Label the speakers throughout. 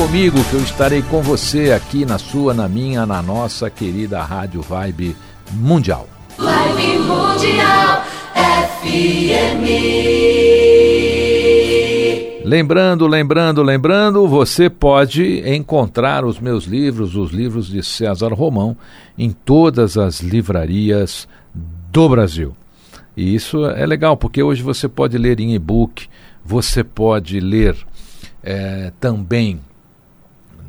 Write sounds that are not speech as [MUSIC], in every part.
Speaker 1: Comigo que eu estarei com você aqui na sua, na minha, na nossa querida Rádio Vibe Mundial.
Speaker 2: Vibe Mundial FM.
Speaker 1: Lembrando, lembrando, lembrando, você pode encontrar os meus livros, os livros de César Romão, em todas as livrarias do Brasil. E isso é legal, porque hoje você pode ler em e-book, você pode ler eh, também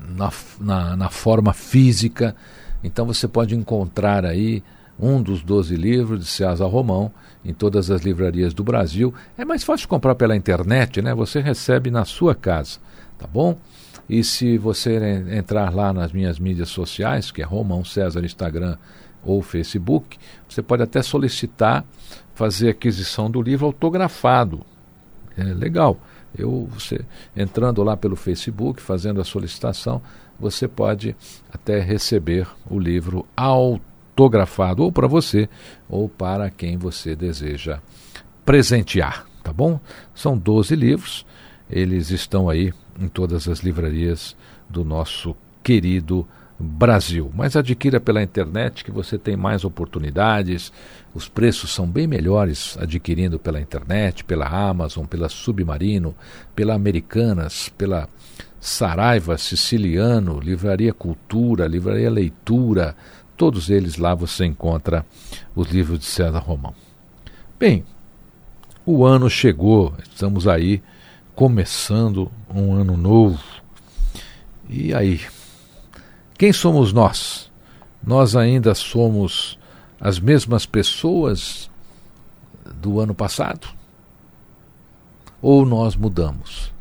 Speaker 1: na, na, na forma física. Então você pode encontrar aí um dos 12 livros de César Romão em todas as livrarias do Brasil. É mais fácil comprar pela internet, né? Você recebe na sua casa, tá bom? E se você en- entrar lá nas minhas mídias sociais, que é Romão César Instagram ou Facebook, você pode até solicitar fazer aquisição do livro autografado. É legal. Eu, você entrando lá pelo Facebook, fazendo a solicitação, você pode até receber o livro autografado, ou para você, ou para quem você deseja presentear, tá bom? São 12 livros, eles estão aí em todas as livrarias do nosso querido Brasil. Mas adquira pela internet que você tem mais oportunidades, os preços são bem melhores adquirindo pela internet, pela Amazon, pela Submarino, pela Americanas, pela Saraiva, Siciliano, Livraria Cultura, Livraria Leitura, todos eles lá você encontra os livros de César Romão. Bem, o ano chegou, estamos aí começando um ano novo. E aí? Quem somos nós? Nós ainda somos as mesmas pessoas do ano passado? Ou nós mudamos?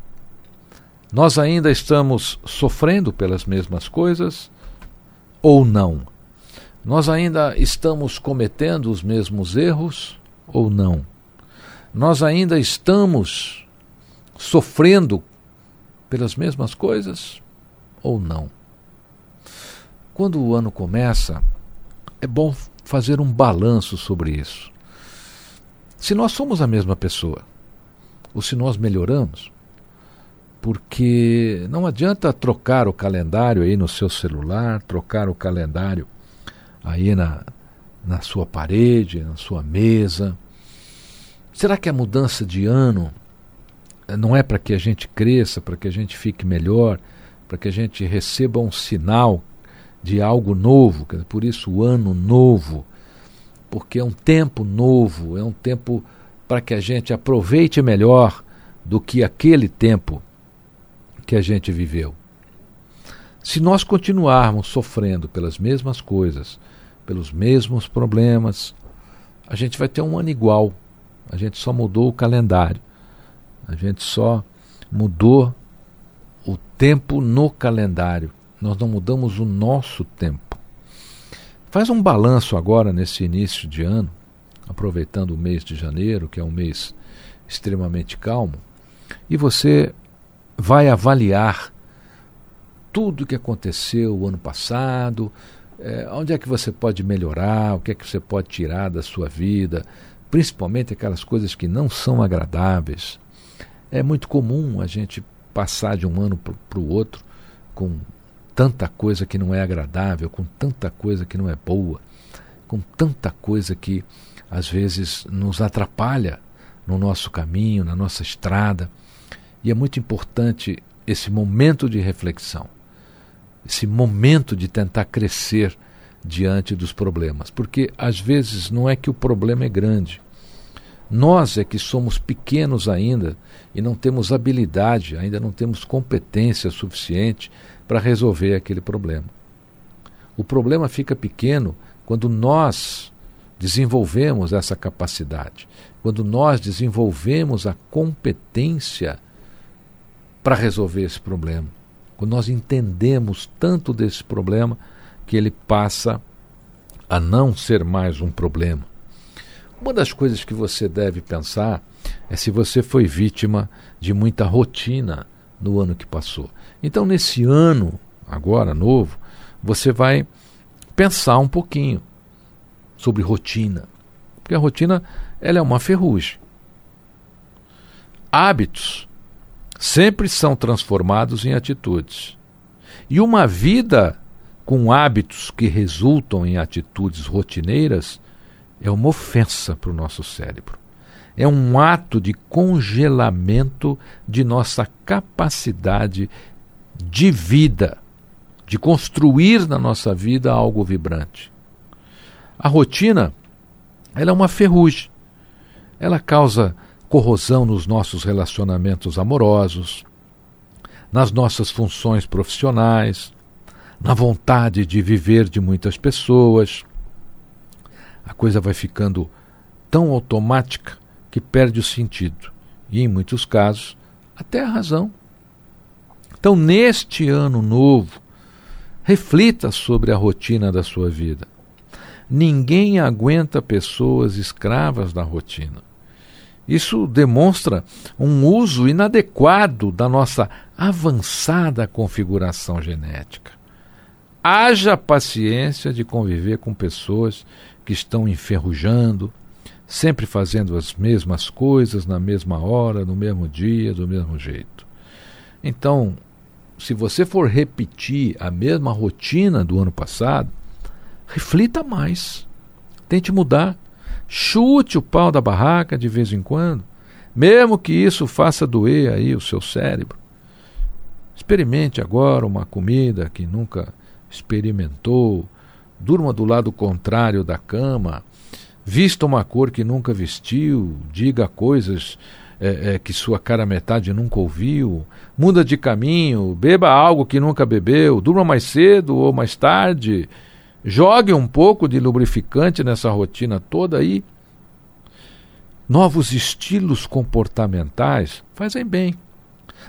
Speaker 1: Nós ainda estamos sofrendo pelas mesmas coisas ou não? Nós ainda estamos cometendo os mesmos erros ou não? Nós ainda estamos sofrendo pelas mesmas coisas ou não? Quando o ano começa, é bom fazer um balanço sobre isso. Se nós somos a mesma pessoa, ou se nós melhoramos, porque não adianta trocar o calendário aí no seu celular, trocar o calendário aí na, na sua parede, na sua mesa. Será que a mudança de ano não é para que a gente cresça, para que a gente fique melhor, para que a gente receba um sinal de algo novo? Por isso, o ano novo, porque é um tempo novo, é um tempo para que a gente aproveite melhor do que aquele tempo que a gente viveu. Se nós continuarmos sofrendo pelas mesmas coisas, pelos mesmos problemas, a gente vai ter um ano igual. A gente só mudou o calendário. A gente só mudou o tempo no calendário. Nós não mudamos o nosso tempo. Faz um balanço agora nesse início de ano, aproveitando o mês de janeiro, que é um mês extremamente calmo, e você vai avaliar tudo o que aconteceu o ano passado, é, onde é que você pode melhorar, o que é que você pode tirar da sua vida, principalmente aquelas coisas que não são agradáveis. É muito comum a gente passar de um ano para o outro com tanta coisa que não é agradável, com tanta coisa que não é boa, com tanta coisa que às vezes nos atrapalha no nosso caminho, na nossa estrada. E é muito importante esse momento de reflexão, esse momento de tentar crescer diante dos problemas, porque às vezes não é que o problema é grande. Nós é que somos pequenos ainda e não temos habilidade, ainda não temos competência suficiente para resolver aquele problema. O problema fica pequeno quando nós desenvolvemos essa capacidade, quando nós desenvolvemos a competência para resolver esse problema, quando nós entendemos tanto desse problema que ele passa a não ser mais um problema. Uma das coisas que você deve pensar é se você foi vítima de muita rotina no ano que passou. Então, nesse ano, agora novo, você vai pensar um pouquinho sobre rotina. Porque a rotina ela é uma ferrugem. Hábitos sempre são transformados em atitudes. E uma vida com hábitos que resultam em atitudes rotineiras é uma ofensa para o nosso cérebro. É um ato de congelamento de nossa capacidade de vida, de construir na nossa vida algo vibrante. A rotina, ela é uma ferrugem. Ela causa corrosão nos nossos relacionamentos amorosos, nas nossas funções profissionais, na vontade de viver de muitas pessoas. A coisa vai ficando tão automática que perde o sentido e, em muitos casos, até a razão. Então, neste ano novo, reflita sobre a rotina da sua vida. Ninguém aguenta pessoas escravas da rotina. Isso demonstra um uso inadequado da nossa avançada configuração genética. Haja paciência de conviver com pessoas que estão enferrujando, sempre fazendo as mesmas coisas na mesma hora, no mesmo dia, do mesmo jeito. Então, se você for repetir a mesma rotina do ano passado, reflita mais. Tente mudar. Chute o pau da barraca de vez em quando, mesmo que isso faça doer aí o seu cérebro. Experimente agora uma comida que nunca experimentou, durma do lado contrário da cama, vista uma cor que nunca vestiu, diga coisas é, é, que sua cara metade nunca ouviu, muda de caminho, beba algo que nunca bebeu, durma mais cedo ou mais tarde Jogue um pouco de lubrificante nessa rotina toda aí. Novos estilos comportamentais fazem bem.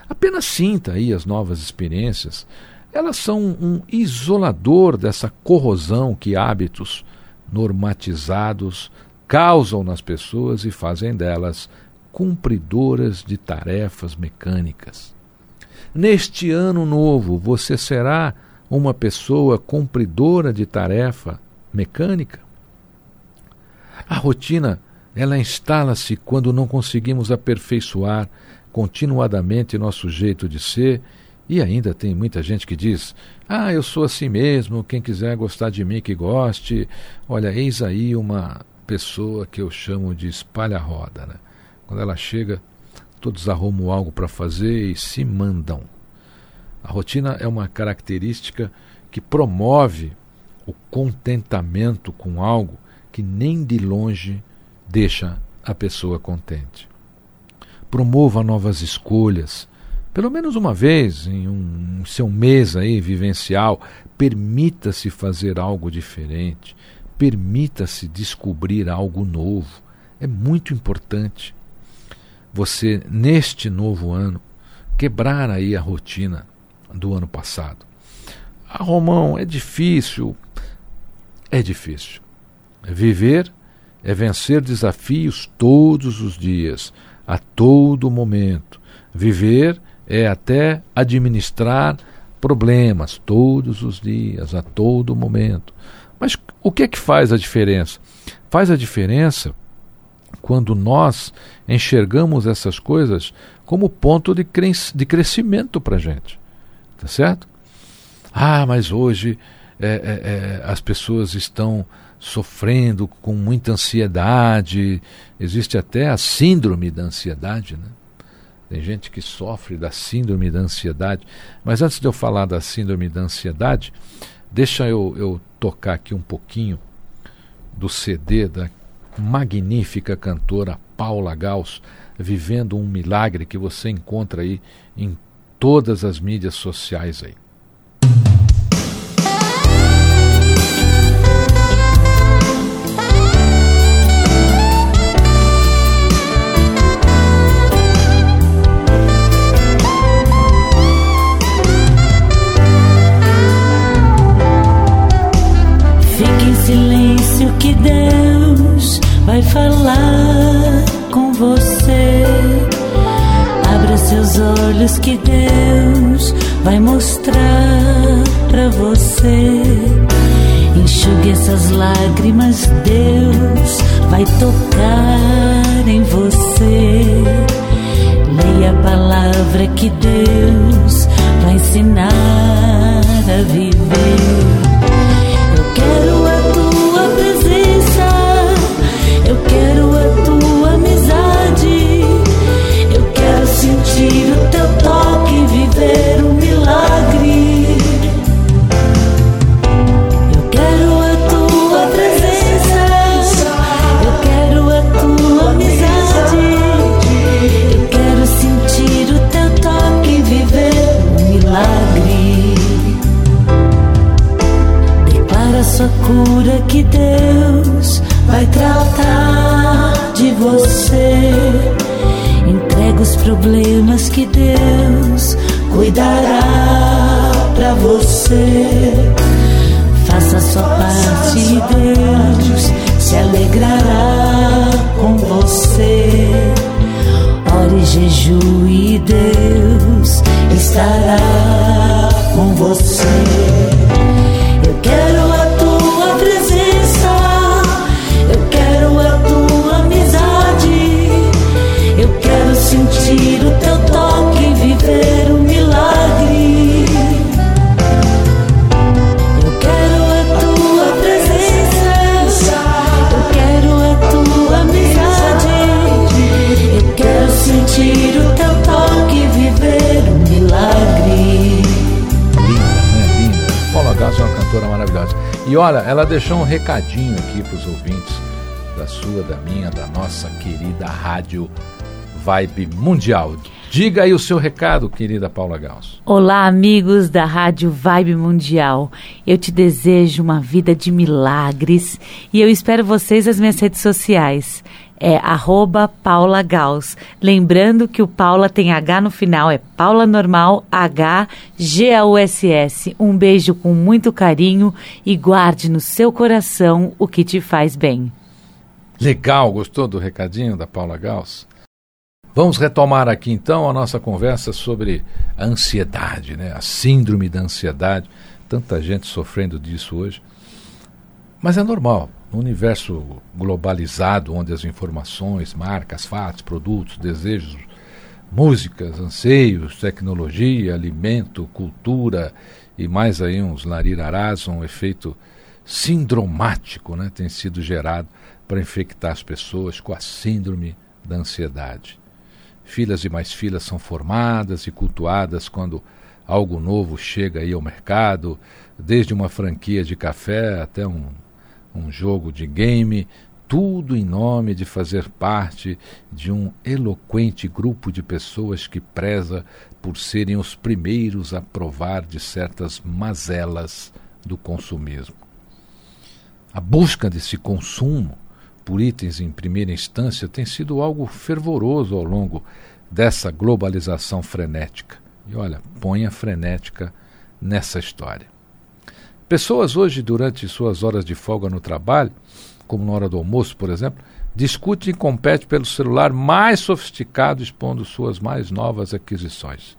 Speaker 1: Apenas sinta aí as novas experiências. Elas são um isolador dessa corrosão que hábitos normatizados causam nas pessoas e fazem delas cumpridoras de tarefas mecânicas. Neste ano novo, você será uma pessoa cumpridora de tarefa mecânica? A rotina, ela instala-se quando não conseguimos aperfeiçoar continuadamente nosso jeito de ser, e ainda tem muita gente que diz: "Ah, eu sou assim mesmo, quem quiser gostar de mim que goste". Olha, eis aí uma pessoa que eu chamo de espalha-roda, né? Quando ela chega, todos arrumam algo para fazer e se mandam. A rotina é uma característica que promove o contentamento com algo que nem de longe deixa a pessoa contente. Promova novas escolhas, pelo menos uma vez em um seu mês aí vivencial, permita-se fazer algo diferente, permita-se descobrir algo novo. É muito importante você neste novo ano quebrar aí a rotina do ano passado. Ah, Romão, é difícil. É difícil. Viver é vencer desafios todos os dias, a todo momento. Viver é até administrar problemas todos os dias, a todo momento. Mas o que é que faz a diferença? Faz a diferença quando nós enxergamos essas coisas como ponto de, cres de crescimento para a gente. Tá certo? Ah, mas hoje é, é, é, as pessoas estão sofrendo com muita ansiedade, existe até a síndrome da ansiedade, né? Tem gente que sofre da síndrome da ansiedade. Mas antes de eu falar da síndrome da ansiedade, deixa eu, eu tocar aqui um pouquinho do CD da magnífica cantora Paula Gauss, vivendo um milagre que você encontra aí em todas as mídias sociais aí.
Speaker 3: Jejue e Deus estará com você.
Speaker 1: E olha, ela deixou um recadinho aqui para os ouvintes da sua, da minha, da nossa querida rádio Vibe Mundial. Diga aí o seu recado, querida Paula Gauss.
Speaker 4: Olá, amigos da Rádio Vibe Mundial. Eu te desejo uma vida de milagres e eu espero vocês nas minhas redes sociais. É arroba Paula Gauss. Lembrando que o Paula tem H no final, é Paula Normal H G A U S S. Um beijo com muito carinho e guarde no seu coração o que te faz bem.
Speaker 1: Legal, gostou do recadinho da Paula Gauss? Vamos retomar aqui então a nossa conversa sobre a ansiedade, né? a síndrome da ansiedade. Tanta gente sofrendo disso hoje. Mas é normal. No universo globalizado, onde as informações, marcas, fatos, produtos, desejos, músicas, anseios, tecnologia, alimento, cultura e mais aí uns larirarás, um efeito sindromático né, tem sido gerado para infectar as pessoas com a síndrome da ansiedade. Filas e mais filas são formadas e cultuadas quando algo novo chega aí ao mercado, desde uma franquia de café até um, um jogo de game, tudo em nome de fazer parte de um eloquente grupo de pessoas que preza por serem os primeiros a provar de certas mazelas do consumismo. A busca desse consumo por itens em primeira instância tem sido algo fervoroso ao longo dessa globalização frenética. E olha, ponha frenética nessa história. Pessoas hoje, durante suas horas de folga no trabalho, como na hora do almoço, por exemplo, discutem e competem pelo celular mais sofisticado, expondo suas mais novas aquisições.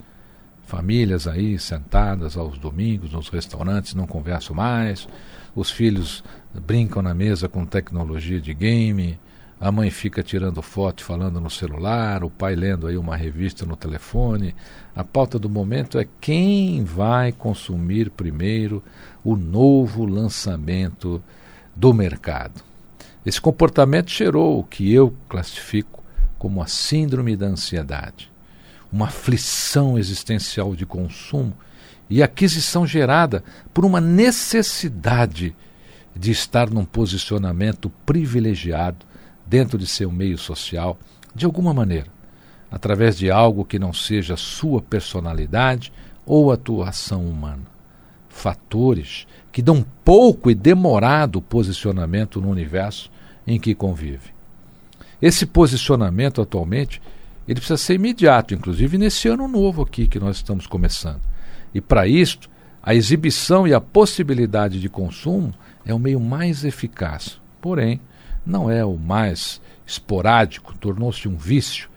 Speaker 1: Famílias aí sentadas aos domingos nos restaurantes não conversam mais, os filhos brincam na mesa com tecnologia de game, a mãe fica tirando foto falando no celular, o pai lendo aí uma revista no telefone. A pauta do momento é quem vai consumir primeiro o novo lançamento do mercado. Esse comportamento gerou o que eu classifico como a síndrome da ansiedade, uma aflição existencial de consumo e aquisição gerada por uma necessidade de estar num posicionamento privilegiado dentro de seu meio social, de alguma maneira, através de algo que não seja sua personalidade ou atuação humana. Fatores que dão pouco e demorado posicionamento no universo em que convive. Esse posicionamento atualmente ele precisa ser imediato, inclusive nesse ano novo aqui que nós estamos começando. E para isto, a exibição e a possibilidade de consumo é o meio mais eficaz. Porém, não é o mais esporádico, tornou-se um vício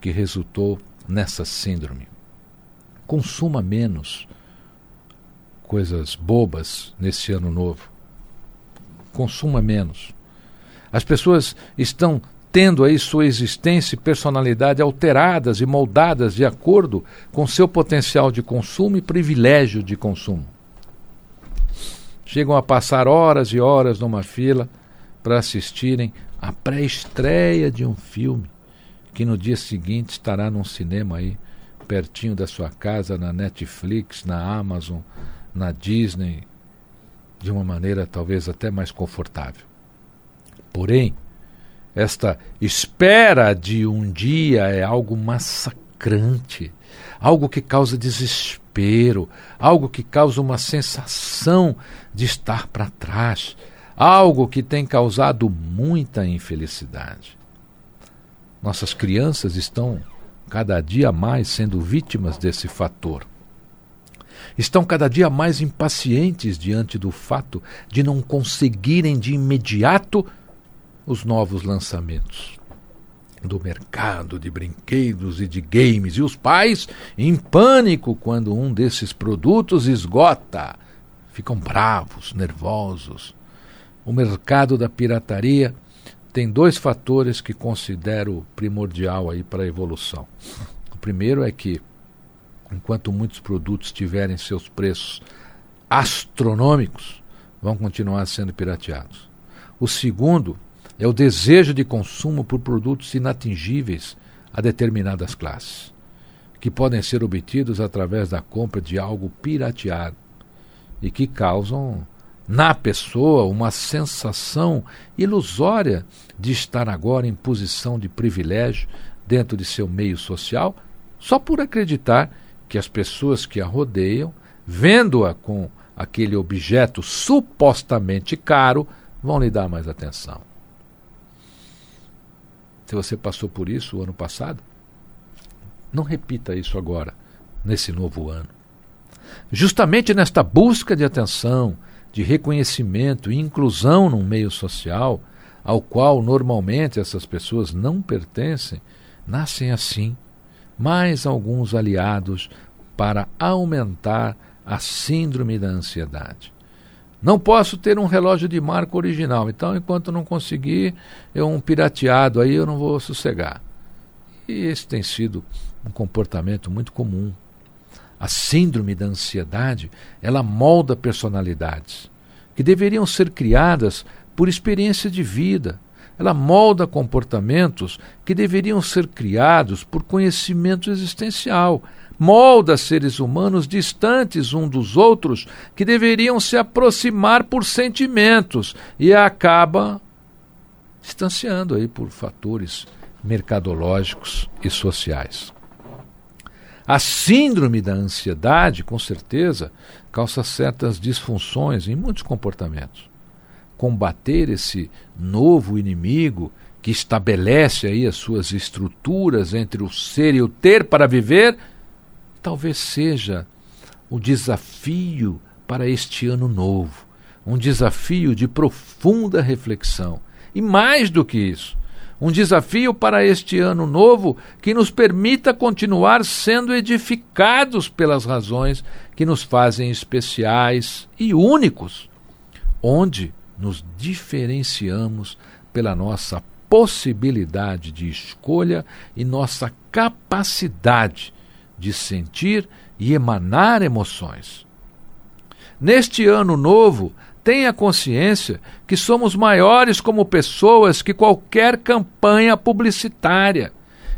Speaker 1: que resultou nessa síndrome. Consuma menos coisas bobas nesse ano novo. Consuma menos. As pessoas estão tendo aí sua existência e personalidade alteradas e moldadas de acordo com seu potencial de consumo e privilégio de consumo. Chegam a passar horas e horas numa fila para assistirem à pré-estreia de um filme que no dia seguinte estará num cinema aí pertinho da sua casa, na Netflix, na Amazon, na Disney, de uma maneira talvez até mais confortável. Porém, esta espera de um dia é algo massacrante, algo que causa desespero, algo que causa uma sensação de estar para trás, algo que tem causado muita infelicidade. Nossas crianças estão cada dia mais sendo vítimas desse fator. Estão cada dia mais impacientes diante do fato de não conseguirem de imediato os novos lançamentos do mercado de brinquedos e de games, e os pais em pânico quando um desses produtos esgota. Ficam bravos, nervosos, o mercado da pirataria tem dois fatores que considero primordial aí para a evolução. O primeiro é que enquanto muitos produtos tiverem seus preços astronômicos, vão continuar sendo pirateados. O segundo é o desejo de consumo por produtos inatingíveis a determinadas classes, que podem ser obtidos através da compra de algo pirateado e que causam na pessoa uma sensação ilusória de estar agora em posição de privilégio dentro de seu meio social, só por acreditar que as pessoas que a rodeiam, vendo-a com aquele objeto supostamente caro, vão lhe dar mais atenção. Se você passou por isso o ano passado, não repita isso agora, nesse novo ano. Justamente nesta busca de atenção, de reconhecimento e inclusão num meio social ao qual normalmente essas pessoas não pertencem, nascem assim mais alguns aliados para aumentar a síndrome da ansiedade. Não posso ter um relógio de marca original, então enquanto não conseguir eu um pirateado aí eu não vou sossegar. E esse tem sido um comportamento muito comum a síndrome da ansiedade, ela molda personalidades que deveriam ser criadas por experiência de vida. Ela molda comportamentos que deveriam ser criados por conhecimento existencial. Molda seres humanos distantes um dos outros que deveriam se aproximar por sentimentos e acaba distanciando aí por fatores mercadológicos e sociais. A síndrome da ansiedade, com certeza, causa certas disfunções em muitos comportamentos. Combater esse novo inimigo que estabelece aí as suas estruturas entre o ser e o ter para viver, talvez seja o desafio para este ano novo, um desafio de profunda reflexão. E mais do que isso, um desafio para este ano novo que nos permita continuar sendo edificados pelas razões que nos fazem especiais e únicos, onde nos diferenciamos pela nossa possibilidade de escolha e nossa capacidade de sentir e emanar emoções. Neste ano novo, tenha consciência que somos maiores como pessoas que qualquer campanha publicitária,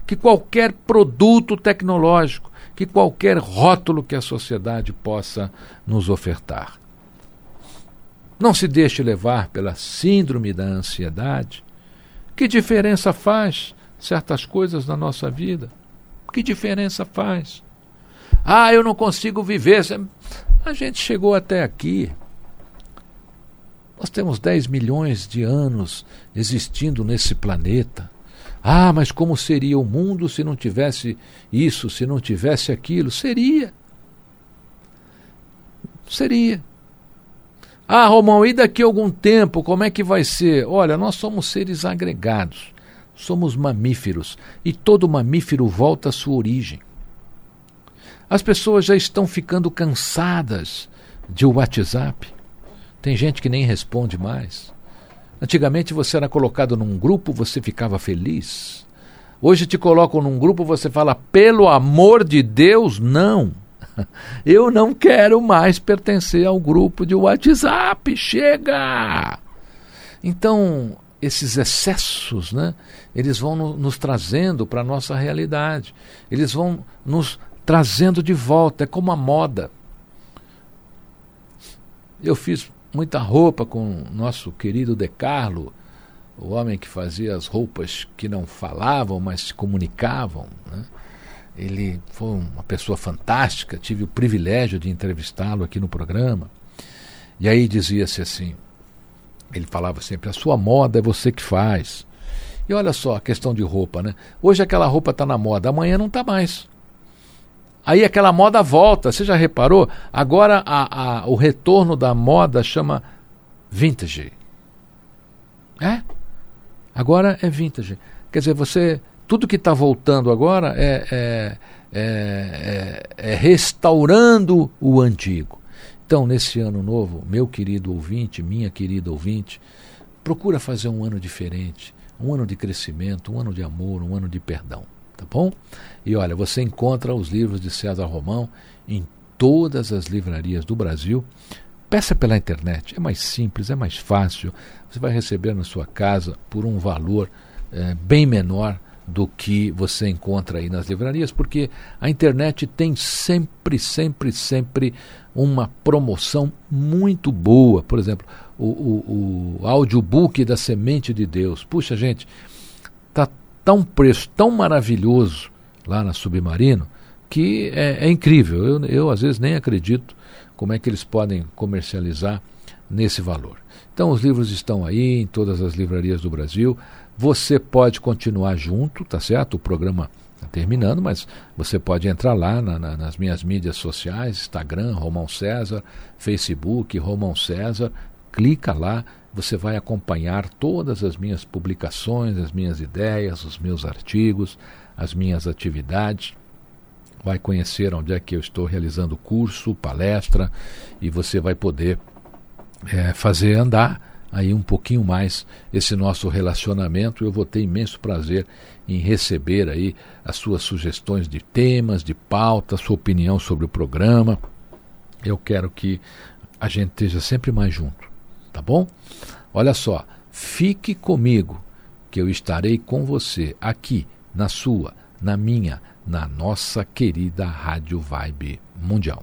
Speaker 1: que qualquer produto tecnológico, que qualquer rótulo que a sociedade possa nos ofertar. Não se deixe levar pela síndrome da ansiedade. Que diferença faz certas coisas na nossa vida? Que diferença faz? Ah, eu não consigo viver. A gente chegou até aqui. Nós temos 10 milhões de anos existindo nesse planeta. Ah, mas como seria o mundo se não tivesse isso, se não tivesse aquilo? Seria. Seria. Ah, Romão, e daqui a algum tempo, como é que vai ser? Olha, nós somos seres agregados, somos mamíferos, e todo mamífero volta à sua origem. As pessoas já estão ficando cansadas de WhatsApp. Tem gente que nem responde mais. Antigamente você era colocado num grupo, você ficava feliz. Hoje te colocam num grupo, você fala, pelo amor de Deus, não. [LAUGHS] Eu não quero mais pertencer ao grupo de WhatsApp. Chega! Então, esses excessos, né, eles vão no, nos trazendo para a nossa realidade. Eles vão nos trazendo de volta. É como a moda. Eu fiz muita roupa com nosso querido De Carlo, o homem que fazia as roupas que não falavam, mas se comunicavam. Né? Ele foi uma pessoa fantástica, tive o privilégio de entrevistá-lo aqui no programa. E aí dizia-se assim: ele falava sempre, a sua moda é você que faz. E olha só a questão de roupa, né? Hoje aquela roupa está na moda, amanhã não está mais. Aí aquela moda volta, você já reparou? Agora a, a, o retorno da moda chama vintage. É? Agora é vintage. Quer dizer, você tudo que está voltando agora é, é, é, é, restaurando o antigo. Então, nesse ano novo, meu querido ouvinte, minha querida ouvinte, procura fazer um ano diferente, um ano de crescimento, um ano de amor, um ano de perdão, tá bom? E olha, você encontra os livros de César Romão em todas as livrarias do Brasil. Peça pela internet, é mais simples, é mais fácil. Você vai receber na sua casa por um valor é, bem menor do que você encontra aí nas livrarias, porque a internet tem sempre, sempre, sempre uma promoção muito boa. Por exemplo, o, o, o audiobook da Semente de Deus. Puxa, gente, tá tão preço tão maravilhoso lá na Submarino que é, é incrível. Eu, eu, às vezes, nem acredito como é que eles podem comercializar nesse valor. Então, os livros estão aí em todas as livrarias do Brasil. Você pode continuar junto, tá certo? O programa está terminando, mas você pode entrar lá na, na, nas minhas mídias sociais, Instagram, Romão César, Facebook, Romão César, clica lá, você vai acompanhar todas as minhas publicações, as minhas ideias, os meus artigos, as minhas atividades. Vai conhecer onde é que eu estou realizando curso, palestra, e você vai poder é, fazer andar aí um pouquinho mais esse nosso relacionamento. Eu vou ter imenso prazer em receber aí as suas sugestões de temas, de pauta, sua opinião sobre o programa. Eu quero que a gente esteja sempre mais junto, tá bom? Olha só, fique comigo, que eu estarei com você aqui na sua, na minha, na nossa querida Rádio Vibe Mundial.